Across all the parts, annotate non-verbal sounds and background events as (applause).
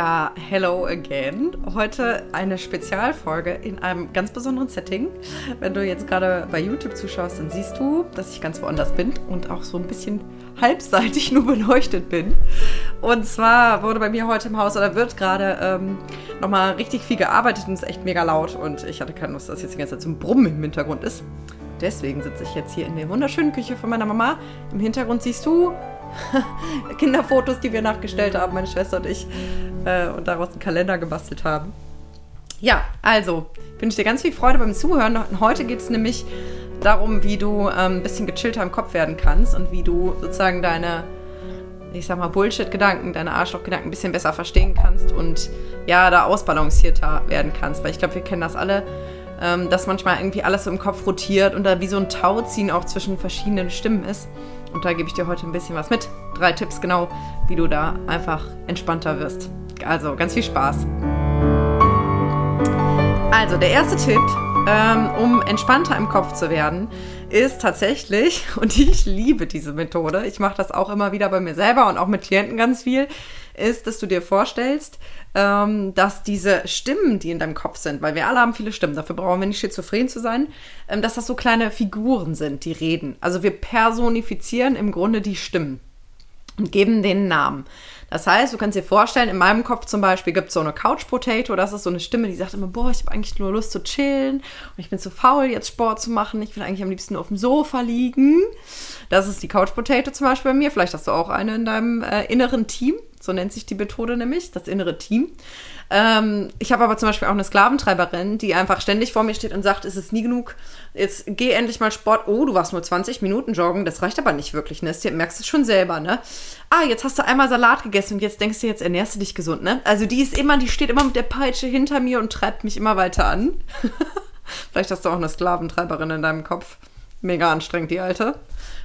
Ja, hello again. Heute eine Spezialfolge in einem ganz besonderen Setting. Wenn du jetzt gerade bei YouTube zuschaust, dann siehst du, dass ich ganz woanders bin und auch so ein bisschen halbseitig nur beleuchtet bin. Und zwar wurde bei mir heute im Haus oder wird gerade ähm, nochmal richtig viel gearbeitet und es ist echt mega laut. Und ich hatte keine Lust, dass jetzt die ganze Zeit so ein Brummen im Hintergrund ist. Deswegen sitze ich jetzt hier in der wunderschönen Küche von meiner Mama. Im Hintergrund siehst du (laughs) Kinderfotos, die wir nachgestellt haben, meine Schwester und ich äh, und daraus einen Kalender gebastelt haben. Ja, also, ich wünsche dir ganz viel Freude beim Zuhören. Heute geht es nämlich darum, wie du ähm, ein bisschen gechillter im Kopf werden kannst und wie du sozusagen deine, ich sag mal, Bullshit-Gedanken, deine Arschloch-Gedanken ein bisschen besser verstehen kannst und ja, da ausbalancierter werden kannst. Weil ich glaube, wir kennen das alle, ähm, dass manchmal irgendwie alles so im Kopf rotiert und da wie so ein Tauziehen auch zwischen verschiedenen Stimmen ist. Und da gebe ich dir heute ein bisschen was mit. Drei Tipps genau, wie du da einfach entspannter wirst. Also ganz viel Spaß. Also der erste Tipp, ähm, um entspannter im Kopf zu werden, ist tatsächlich, (laughs) und ich liebe diese Methode, ich mache das auch immer wieder bei mir selber und auch mit Klienten ganz viel, ist, dass du dir vorstellst, ähm, dass diese Stimmen, die in deinem Kopf sind, weil wir alle haben viele Stimmen, dafür brauchen wir nicht schizophren zu sein, ähm, dass das so kleine Figuren sind, die reden. Also wir personifizieren im Grunde die Stimmen und geben denen Namen. Das heißt, du kannst dir vorstellen, in meinem Kopf zum Beispiel gibt es so eine Couch Potato, das ist so eine Stimme, die sagt immer, boah, ich habe eigentlich nur Lust zu chillen und ich bin zu faul, jetzt Sport zu machen. Ich will eigentlich am liebsten auf dem Sofa liegen. Das ist die Couch Potato zum Beispiel bei mir. Vielleicht hast du auch eine in deinem äh, inneren Team. So nennt sich die Methode nämlich, das innere Team. Ähm, ich habe aber zum Beispiel auch eine Sklaventreiberin, die einfach ständig vor mir steht und sagt, es ist nie genug, jetzt geh endlich mal Sport. Oh, du warst nur 20 Minuten joggen, das reicht aber nicht wirklich, ne? Du merkst es schon selber, ne? Ah, jetzt hast du einmal Salat gegessen und jetzt denkst du, jetzt ernährst du dich gesund, ne? Also die ist immer, die steht immer mit der Peitsche hinter mir und treibt mich immer weiter an. (laughs) Vielleicht hast du auch eine Sklaventreiberin in deinem Kopf. Mega anstrengend, die alte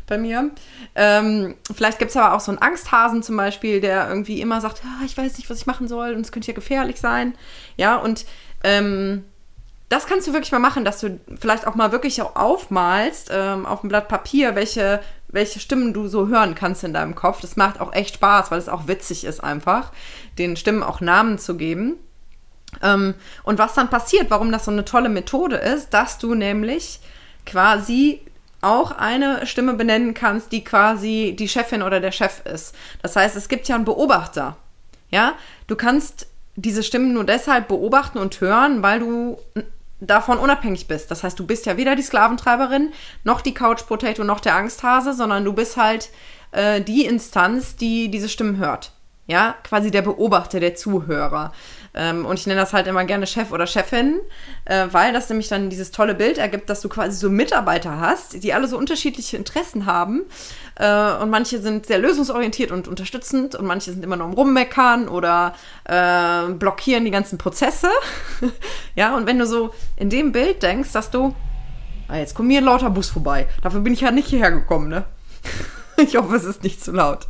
bei mir. Ähm, vielleicht gibt es aber auch so einen Angsthasen zum Beispiel, der irgendwie immer sagt, ah, ich weiß nicht, was ich machen soll und es könnte ja gefährlich sein. Ja, und ähm, das kannst du wirklich mal machen, dass du vielleicht auch mal wirklich aufmalst ähm, auf dem Blatt Papier, welche, welche Stimmen du so hören kannst in deinem Kopf. Das macht auch echt Spaß, weil es auch witzig ist einfach, den Stimmen auch Namen zu geben. Ähm, und was dann passiert, warum das so eine tolle Methode ist, dass du nämlich quasi auch eine Stimme benennen kannst, die quasi die Chefin oder der Chef ist. Das heißt, es gibt ja einen Beobachter. Ja, du kannst diese Stimmen nur deshalb beobachten und hören, weil du davon unabhängig bist. Das heißt, du bist ja weder die Sklaventreiberin, noch die Couch Potato, noch der Angsthase, sondern du bist halt äh, die Instanz, die diese Stimmen hört. Ja, quasi der Beobachter, der Zuhörer. Ähm, und ich nenne das halt immer gerne Chef oder Chefin, äh, weil das nämlich dann dieses tolle Bild ergibt, dass du quasi so Mitarbeiter hast, die alle so unterschiedliche Interessen haben. Äh, und manche sind sehr lösungsorientiert und unterstützend und manche sind immer nur am Rummeckern oder äh, blockieren die ganzen Prozesse. (laughs) ja, und wenn du so in dem Bild denkst, dass du, ah, jetzt kommt mir ein lauter Bus vorbei. Dafür bin ich ja nicht hierher gekommen, ne? (laughs) ich hoffe, es ist nicht zu laut.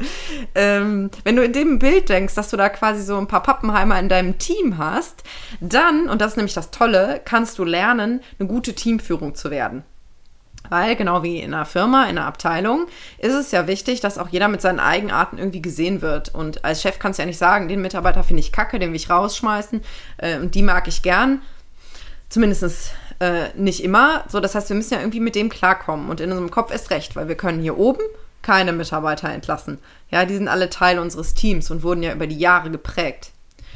Ähm, wenn du in dem Bild denkst, dass du da quasi so ein paar Pappenheimer in deinem Team hast, dann, und das ist nämlich das Tolle, kannst du lernen, eine gute Teamführung zu werden. Weil genau wie in einer Firma, in einer Abteilung, ist es ja wichtig, dass auch jeder mit seinen Eigenarten irgendwie gesehen wird. Und als Chef kannst du ja nicht sagen, den Mitarbeiter finde ich kacke, den will ich rausschmeißen äh, und die mag ich gern. Zumindest äh, nicht immer. So, das heißt, wir müssen ja irgendwie mit dem klarkommen. Und in unserem Kopf ist recht, weil wir können hier oben keine Mitarbeiter entlassen. Ja, die sind alle Teil unseres Teams und wurden ja über die Jahre geprägt.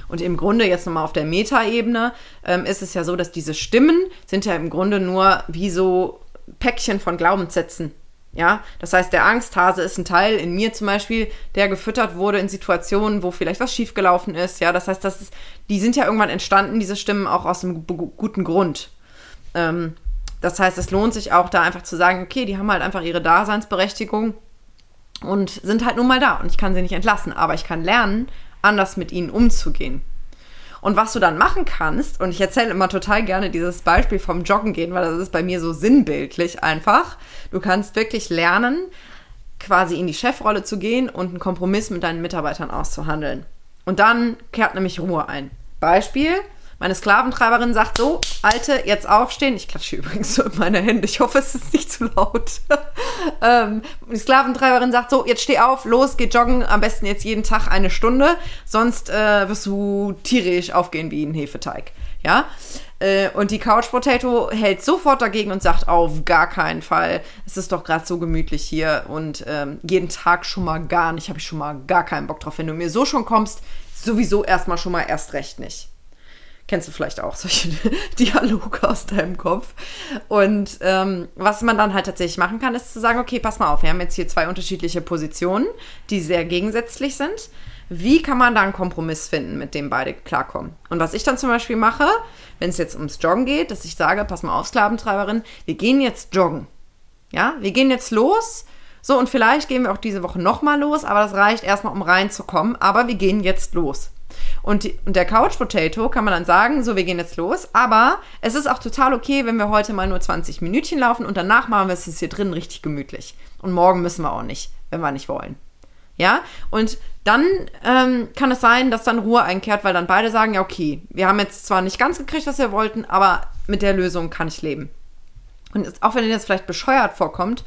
Und im Grunde jetzt nochmal auf der Metaebene ähm, ist es ja so, dass diese Stimmen sind ja im Grunde nur wie so Päckchen von Glaubenssätzen. Ja, das heißt, der Angsthase ist ein Teil in mir zum Beispiel, der gefüttert wurde in Situationen, wo vielleicht was schiefgelaufen ist. Ja, das heißt, das ist, die sind ja irgendwann entstanden, diese Stimmen auch aus einem guten Grund. Ähm, das heißt, es lohnt sich auch da einfach zu sagen, okay, die haben halt einfach ihre Daseinsberechtigung und sind halt nun mal da und ich kann sie nicht entlassen, aber ich kann lernen, anders mit ihnen umzugehen. Und was du dann machen kannst, und ich erzähle immer total gerne dieses Beispiel vom Joggen gehen, weil das ist bei mir so sinnbildlich einfach. Du kannst wirklich lernen, quasi in die Chefrolle zu gehen und einen Kompromiss mit deinen Mitarbeitern auszuhandeln. Und dann kehrt nämlich Ruhe ein. Beispiel, Meine Sklaventreiberin sagt so, Alte, jetzt aufstehen. Ich klatsche (laughs) übrigens so in meine Hände. Ich hoffe, es ist nicht zu laut. (laughs) ähm, die Sklaventreiberin sagt so, jetzt steh auf, los, geh joggen. Am besten jetzt jeden Tag eine Stunde. Sonst äh, wirst du tierisch aufgehen wie ein Hefeteig. Ja. Äh, und die Couch Potato hält sofort dagegen und sagt, auf gar keinen Fall. Es ist doch gerade so gemütlich hier und ähm, jeden Tag schon mal gar nicht, habe ich schon mal gar keinen Bock drauf. Wenn du mir so schon kommst, sowieso erstmal schon mal erst recht nicht. Kennst du vielleicht auch solche (laughs) Dialoge aus deinem Kopf. Und ähm, was man dann halt tatsächlich machen kann, ist zu sagen, okay, pass mal auf, wir haben jetzt hier zwei unterschiedliche Positionen, die sehr gegensätzlich sind. Wie kann man da einen Kompromiss finden, mit dem beide klarkommen? Und was ich dann zum Beispiel mache, wenn es jetzt ums Joggen geht, dass ich sage, pass mal auf, Sklaventreiberin, wir gehen jetzt joggen. Ja, wir gehen jetzt los. So, und vielleicht gehen wir auch diese Woche nochmal los, aber das reicht erstmal, um reinzukommen. Aber wir gehen jetzt los. Und, die, und der Couch Potato kann man dann sagen, so, wir gehen jetzt los. Aber es ist auch total okay, wenn wir heute mal nur 20 Minütchen laufen und danach machen wir es hier drin richtig gemütlich. Und morgen müssen wir auch nicht, wenn wir nicht wollen. Ja, und dann ähm, kann es sein, dass dann Ruhe einkehrt, weil dann beide sagen, ja, okay, wir haben jetzt zwar nicht ganz gekriegt, was wir wollten, aber mit der Lösung kann ich leben. Und auch wenn dir das vielleicht bescheuert vorkommt,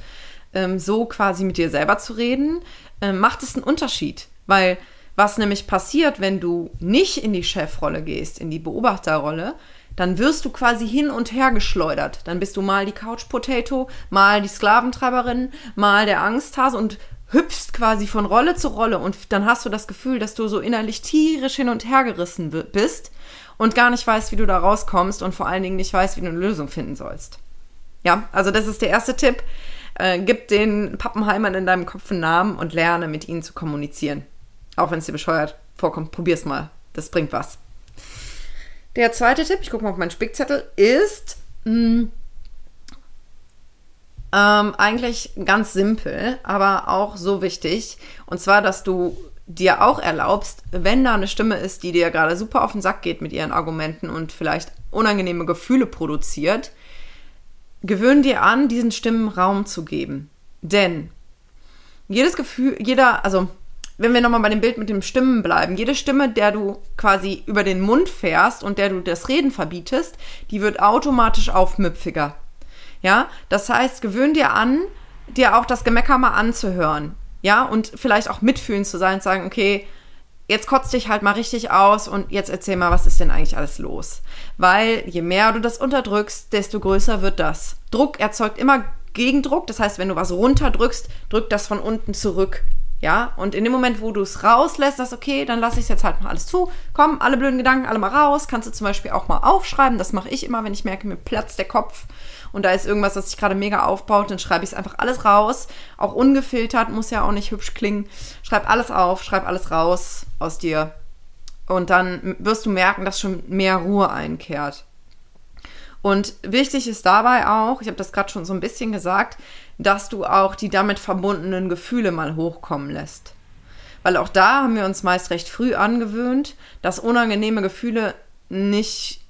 ähm, so quasi mit dir selber zu reden, ähm, macht es einen Unterschied. Weil was nämlich passiert, wenn du nicht in die Chefrolle gehst, in die Beobachterrolle, dann wirst du quasi hin und her geschleudert. Dann bist du mal die Couch Potato, mal die Sklaventreiberin, mal der Angsthase und hüpfst quasi von Rolle zu Rolle und dann hast du das Gefühl, dass du so innerlich tierisch hin und her gerissen bist und gar nicht weißt, wie du da rauskommst und vor allen Dingen nicht weißt, wie du eine Lösung finden sollst. Ja, also das ist der erste Tipp. Äh, gib den Pappenheimern in deinem Kopf einen Namen und lerne mit ihnen zu kommunizieren. Auch wenn es dir bescheuert vorkommt, probier's mal. Das bringt was. Der zweite Tipp, ich gucke mal auf meinen Spickzettel, ist mh, hm, ähm, eigentlich ganz simpel, aber auch so wichtig. Und zwar, dass du dir auch erlaubst, wenn da eine Stimme ist, die dir gerade super auf den Sack geht mit ihren Argumenten und vielleicht unangenehme Gefühle produziert, gewöhn dir an, diesen Stimmen Raum zu geben. Denn jedes Gefühl, jeder, also wenn wir nochmal bei dem Bild mit den Stimmen bleiben, jede Stimme, der du quasi über den Mund fährst und der du das Reden verbietest, die wird automatisch aufmüpfiger. Ja, das heißt, gewöhn dir an, dir auch das Gemecker mal anzuhören. Ja, und vielleicht auch mitfühlen zu sein und sagen, okay, jetzt kotzt dich halt mal richtig aus und jetzt erzähl mal, was ist denn eigentlich alles los? Weil je mehr du das unterdrückst, desto größer wird das. Druck erzeugt immer Gegendruck. Das heißt, wenn du was runterdrückst, drückt das von unten zurück. Ja, und in dem Moment, wo du es rauslässt, sagst, okay, dann lasse ich es jetzt halt mal alles zu. Komm, alle blöden Gedanken, alle mal raus. Kannst du zum Beispiel auch mal aufschreiben. Das mache ich immer, wenn ich merke, mir platzt der Kopf und da ist irgendwas, was sich gerade mega aufbaut, dann schreibe ich es einfach alles raus. Auch ungefiltert, muss ja auch nicht hübsch klingen. Schreib alles auf, schreib alles raus aus dir. Und dann wirst du merken, dass schon mehr Ruhe einkehrt. Und wichtig ist dabei auch, ich habe das gerade schon so ein bisschen gesagt, dass du auch die damit verbundenen Gefühle mal hochkommen lässt. Weil auch da haben wir uns meist recht früh angewöhnt, dass unangenehme Gefühle nicht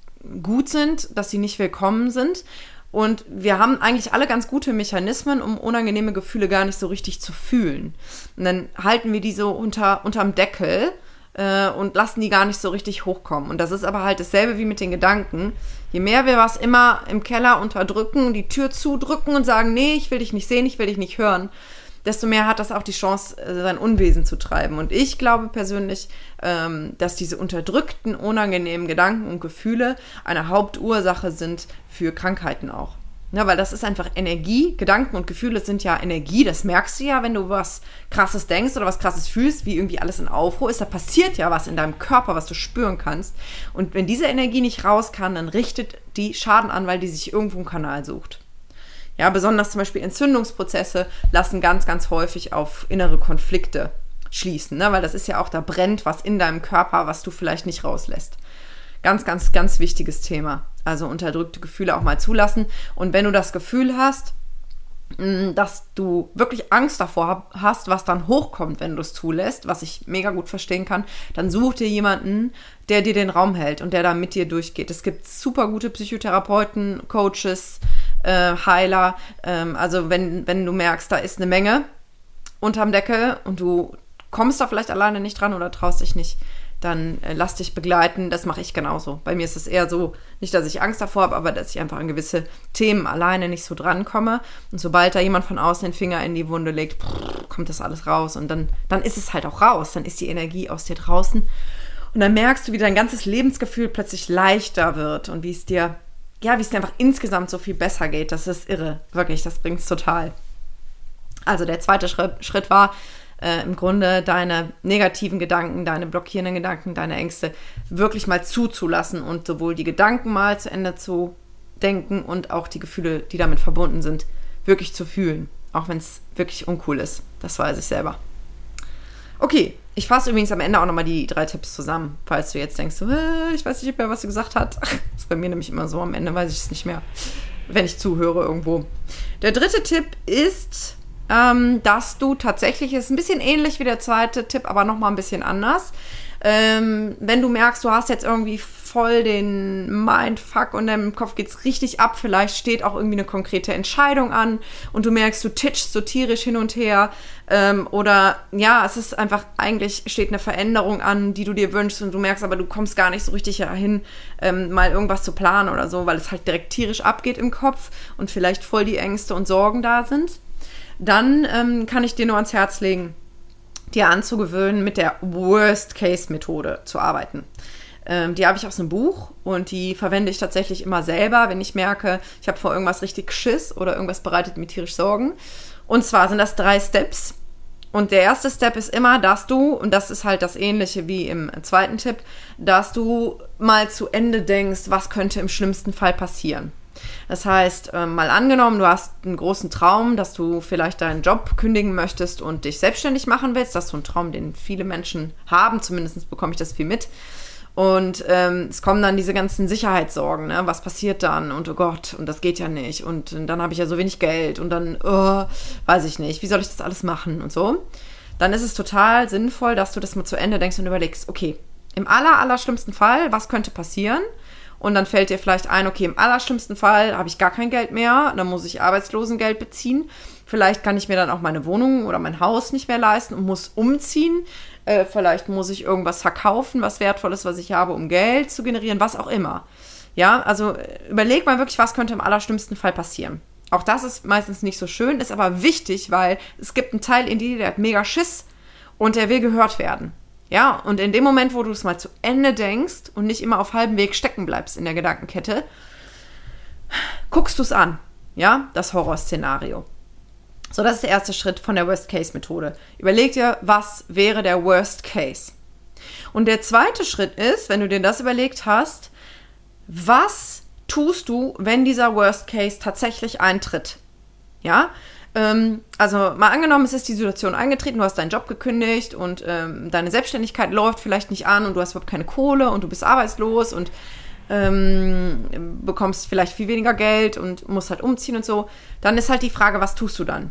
gut sind, dass sie nicht willkommen sind und wir haben eigentlich alle ganz gute Mechanismen, um unangenehme Gefühle gar nicht so richtig zu fühlen. Und dann halten wir die so unter, unterm Deckel äh, und lassen die gar nicht so richtig hochkommen. Und das ist aber halt dasselbe wie mit den Gedanken. Je mehr wir was immer im Keller unterdrücken, die Tür zudrücken und sagen, nee, ich will dich nicht sehen, ich will dich nicht hören, desto mehr hat das auch die Chance, äh, sein Unwesen zu treiben. Und ich glaube persönlich, ähm, dass diese unterdrückten, unangenehmen Gedanken und Gefühle eine Hauptursache sind für Krankheiten auch. Ja, weil das ist einfach Energie. Gedanken und Gefühle sind ja Energie. Das merkst du ja, wenn du was Krasses denkst oder was Krasses fühlst, wie irgendwie alles in Aufruhr ist. Da passiert ja was in deinem Körper, was du spüren kannst. Und wenn diese Energie nicht raus kann, dann richtet die Schaden an, weil die sich irgendwo einen Kanal sucht. Ja, besonders zum Beispiel Entzündungsprozesse lassen ganz, ganz häufig auf innere Konflikte schließen, ne? weil das ist ja auch, da brennt was in deinem Körper, was du vielleicht nicht rauslässt. Ganz, ganz, ganz wichtiges Thema. Also unterdrückte Gefühle auch mal zulassen. Und wenn du das Gefühl hast, mm, dass du wirklich Angst davor hast, was dann hochkommt, wenn du es zulässt, was ich mega gut verstehen kann, dann such dir jemanden, der dir den Raum hält und der da mit dir durchgeht. Es gibt super gute Psychotherapeuten, Coaches, äh, Heiler. Ähm, also wenn, wenn du merkst, da ist eine Menge unterm Deckel und du kommst da vielleicht alleine nicht dran oder traust dich nicht, dann äh, lass dich begleiten. Das mache ich genauso. Bei mir ist es eher so, nicht, dass ich Angst davor habe, aber dass ich einfach an gewisse Themen alleine nicht so drankomme. Und sobald da jemand von außen den Finger in die Wunde legt, kommt das alles raus. Und dann, dann ist es halt auch raus. Dann ist die Energie aus dir draußen. Und dann merkst du, wie dein ganzes Lebensgefühl plötzlich leichter wird und wie es dir, ja, wie es dir einfach insgesamt so viel besser geht. Das ist irre. Wirklich, das bringt es total. Also der zweite Schritt war, äh, im Grunde deine negativen Gedanken, deine blockierenden Gedanken, deine Ängste wirklich mal zuzulassen und sowohl die Gedanken mal zu Ende zu denken und auch die Gefühle, die damit verbunden sind, wirklich zu fühlen. Auch wenn es wirklich uncool ist. Das weiß ich selber. Okay, ich fasse übrigens am Ende auch nochmal die drei Tipps zusammen, falls du jetzt denkst, ich weiß nicht mehr, was du gesagt hast. Das (laughs) ist bei mir nämlich immer so, am Ende weiß ich es nicht mehr, wenn ich zuhöre irgendwo. Der dritte Tipp ist, ähm, dass du tatsächlich, ist ein bisschen ähnlich wie der zweite Tipp, aber nochmal ein bisschen anders. Ähm, wenn du merkst, du hast jetzt irgendwie voll den Mindfuck und deinem Kopf geht es richtig ab, vielleicht steht auch irgendwie eine konkrete Entscheidung an und du merkst, du titschst so tierisch hin und her ähm, oder ja, es ist einfach, eigentlich steht eine Veränderung an, die du dir wünschst und du merkst aber, du kommst gar nicht so richtig dahin, ähm, mal irgendwas zu planen oder so, weil es halt direkt tierisch abgeht im Kopf und vielleicht voll die Ängste und Sorgen da sind dann ähm, kann ich dir nur ans Herz legen, dir anzugewöhnen, mit der Worst-Case-Methode zu arbeiten. Ähm, die habe ich aus einem Buch und die verwende ich tatsächlich immer selber, wenn ich merke, ich habe vor irgendwas richtig Schiss oder irgendwas bereitet mir tierisch Sorgen. Und zwar sind das drei Steps. Und der erste Step ist immer, dass du, und das ist halt das ähnliche wie im zweiten Tipp, dass du mal zu Ende denkst, was könnte im schlimmsten Fall passieren. Das heißt, ähm, mal angenommen, du hast einen großen Traum, dass du vielleicht deinen Job kündigen möchtest und dich selbstständig machen willst. Das ist so ein Traum, den viele Menschen haben. Zumindest bekomme ich das viel mit. Und ähm, es kommen dann diese ganzen Sicherheitssorgen, ne? was passiert dann? Und oh Gott, und das geht ja nicht. Und, und dann habe ich ja so wenig Geld und dann, oh, weiß ich nicht, wie soll ich das alles machen und so. Dann ist es total sinnvoll, dass du das mal zu Ende denkst und überlegst, okay, im aller, aller schlimmsten Fall, was könnte passieren? Und dann fällt dir vielleicht ein, okay, im allerschlimmsten Fall habe ich gar kein Geld mehr, dann muss ich Arbeitslosengeld beziehen. Vielleicht kann ich mir dann auch meine Wohnung oder mein Haus nicht mehr leisten und muss umziehen. Äh, vielleicht muss ich irgendwas verkaufen, was wertvoll ist, was ich habe, um Geld zu generieren, was auch immer. Ja, also äh, überleg mal wirklich, was könnte im allerschlimmsten Fall passieren. Auch das ist meistens nicht so schön, ist aber wichtig, weil es gibt einen Teil in dir, der hat mega Schiss und der will gehört werden. Ja, und in dem Moment, wo du es mal zu Ende denkst und nicht immer auf halbem Weg stecken bleibst in der Gedankenkette, guckst du es an. Ja, das Horrorszenario. So, das ist der erste Schritt von der Worst-Case-Methode. Überleg dir, was wäre der Worst Case? Und der zweite Schritt ist, wenn du dir das überlegt hast, was tust du, wenn dieser Worst Case tatsächlich eintritt? Ja, ähm, also mal angenommen, es ist die Situation eingetreten, du hast deinen Job gekündigt und ähm, deine Selbstständigkeit läuft vielleicht nicht an und du hast überhaupt keine Kohle und du bist arbeitslos und ähm, bekommst vielleicht viel weniger Geld und musst halt umziehen und so. Dann ist halt die Frage, was tust du dann?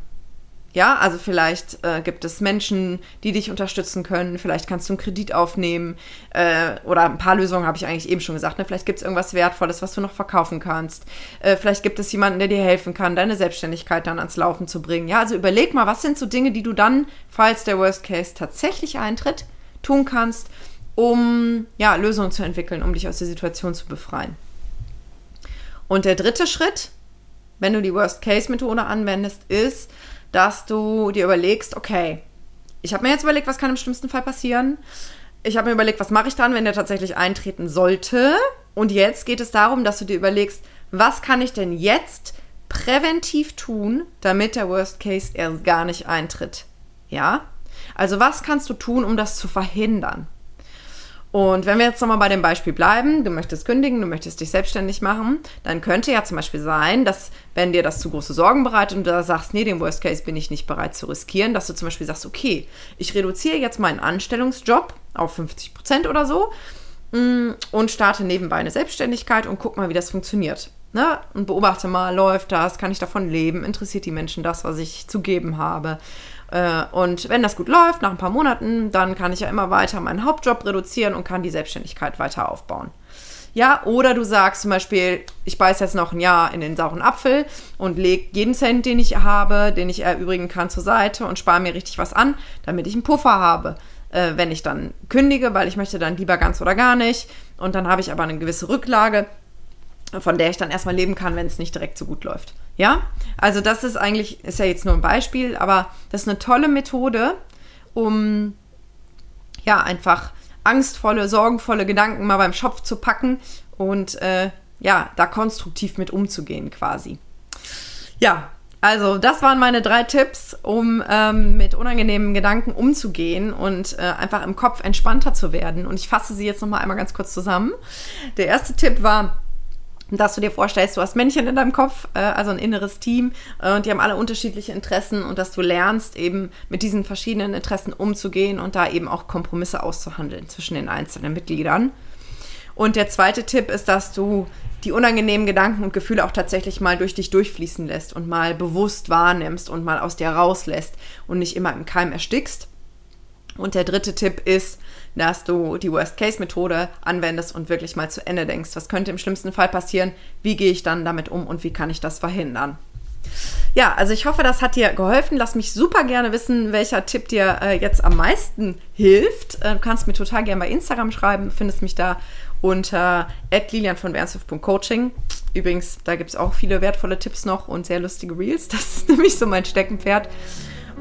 Ja, also vielleicht äh, gibt es Menschen, die dich unterstützen können. Vielleicht kannst du einen Kredit aufnehmen. Äh, oder ein paar Lösungen habe ich eigentlich eben schon gesagt. Ne? Vielleicht gibt es irgendwas Wertvolles, was du noch verkaufen kannst. Äh, vielleicht gibt es jemanden, der dir helfen kann, deine Selbstständigkeit dann ans Laufen zu bringen. Ja, also überleg mal, was sind so Dinge, die du dann, falls der Worst Case tatsächlich eintritt, tun kannst, um ja, Lösungen zu entwickeln, um dich aus der Situation zu befreien. Und der dritte Schritt, wenn du die Worst Case Methode anwendest, ist, dass du dir überlegst, okay, ich habe mir jetzt überlegt, was kann im schlimmsten Fall passieren. Ich habe mir überlegt, was mache ich dann, wenn der tatsächlich eintreten sollte. Und jetzt geht es darum, dass du dir überlegst, was kann ich denn jetzt präventiv tun, damit der Worst Case erst gar nicht eintritt. Ja? Also was kannst du tun, um das zu verhindern? Und wenn wir jetzt nochmal bei dem Beispiel bleiben, du möchtest kündigen, du möchtest dich selbstständig machen, dann könnte ja zum Beispiel sein, dass wenn dir das zu große Sorgen bereitet und du sagst, nee, den Worst Case bin ich nicht bereit zu riskieren, dass du zum Beispiel sagst, okay, ich reduziere jetzt meinen Anstellungsjob auf 50 Prozent oder so mm, und starte nebenbei eine Selbstständigkeit und guck mal, wie das funktioniert. Ne? Und beobachte mal, läuft das, kann ich davon leben, interessiert die Menschen das, was ich zu geben habe. Äh, und wenn das gut läuft, nach ein paar Monaten, dann kann ich ja immer weiter meinen Hauptjob reduzieren und kann die Selbstständigkeit weiter aufbauen. Ja, oder du sagst zum Beispiel, ich beiß jetzt noch ein Jahr in den sauren Apfel und lege jeden Cent, den ich habe, den ich erübrigen kann, zur Seite und spare mir richtig was an, damit ich einen Puffer habe. äh, wenn ich dann kündige, weil ich möchte dann lieber ganz oder gar nicht. Und dann habe ich aber eine gewisse Rücklage, von der ich dann erstmal leben kann, wenn es nicht direkt so gut läuft. Ja, also das ist eigentlich, ist ja jetzt nur ein Beispiel, aber das ist eine tolle Methode, um ja einfach angstvolle, sorgenvolle Gedanken mal beim Schopf zu packen und äh, ja, da konstruktiv mit umzugehen quasi. Ja, also das waren meine drei Tipps, um ähm, mit unangenehmen Gedanken umzugehen und äh, einfach im Kopf entspannter zu werden. Und ich fasse sie jetzt nochmal einmal ganz kurz zusammen. Der erste Tipp war, dass du dir vorstellst, du hast Männchen in deinem Kopf, äh, also ein inneres Team, äh, und die haben alle unterschiedliche Interessen und dass du lernst, eben mit diesen verschiedenen Interessen umzugehen und da eben auch Kompromisse auszuhandeln zwischen den einzelnen Mitgliedern. Und der zweite Tipp ist, dass du die unangenehmen Gedanken und Gefühle auch tatsächlich mal durch dich durchfließen lässt und mal bewusst wahrnimmst und mal aus dir rauslässt und nicht immer im Keim erstickst. Und der dritte Tipp ist, dass du die Worst-Case-Methode anwendest und wirklich mal zu Ende denkst. Was könnte im schlimmsten Fall passieren? Wie gehe ich dann damit um und wie kann ich das verhindern? Ja, also ich hoffe, das hat dir geholfen. Lass mich super gerne wissen, welcher Tipp dir äh, jetzt am meisten hilft. Äh, du kannst mir total gerne bei Instagram schreiben. Findest mich da unter lilian von Coaching. Übrigens, da gibt es auch viele wertvolle Tipps noch und sehr lustige Reels. Das ist (laughs) nämlich so mein Steckenpferd.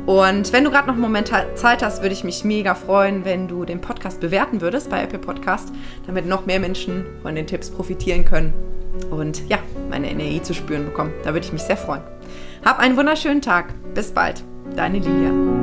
Und wenn du gerade noch einen Moment Zeit hast, würde ich mich mega freuen, wenn du den Podcast bewerten würdest bei Apple Podcast, damit noch mehr Menschen von den Tipps profitieren können und ja, meine Energie zu spüren bekommen. Da würde ich mich sehr freuen. Hab einen wunderschönen Tag. Bis bald. Deine Lilia.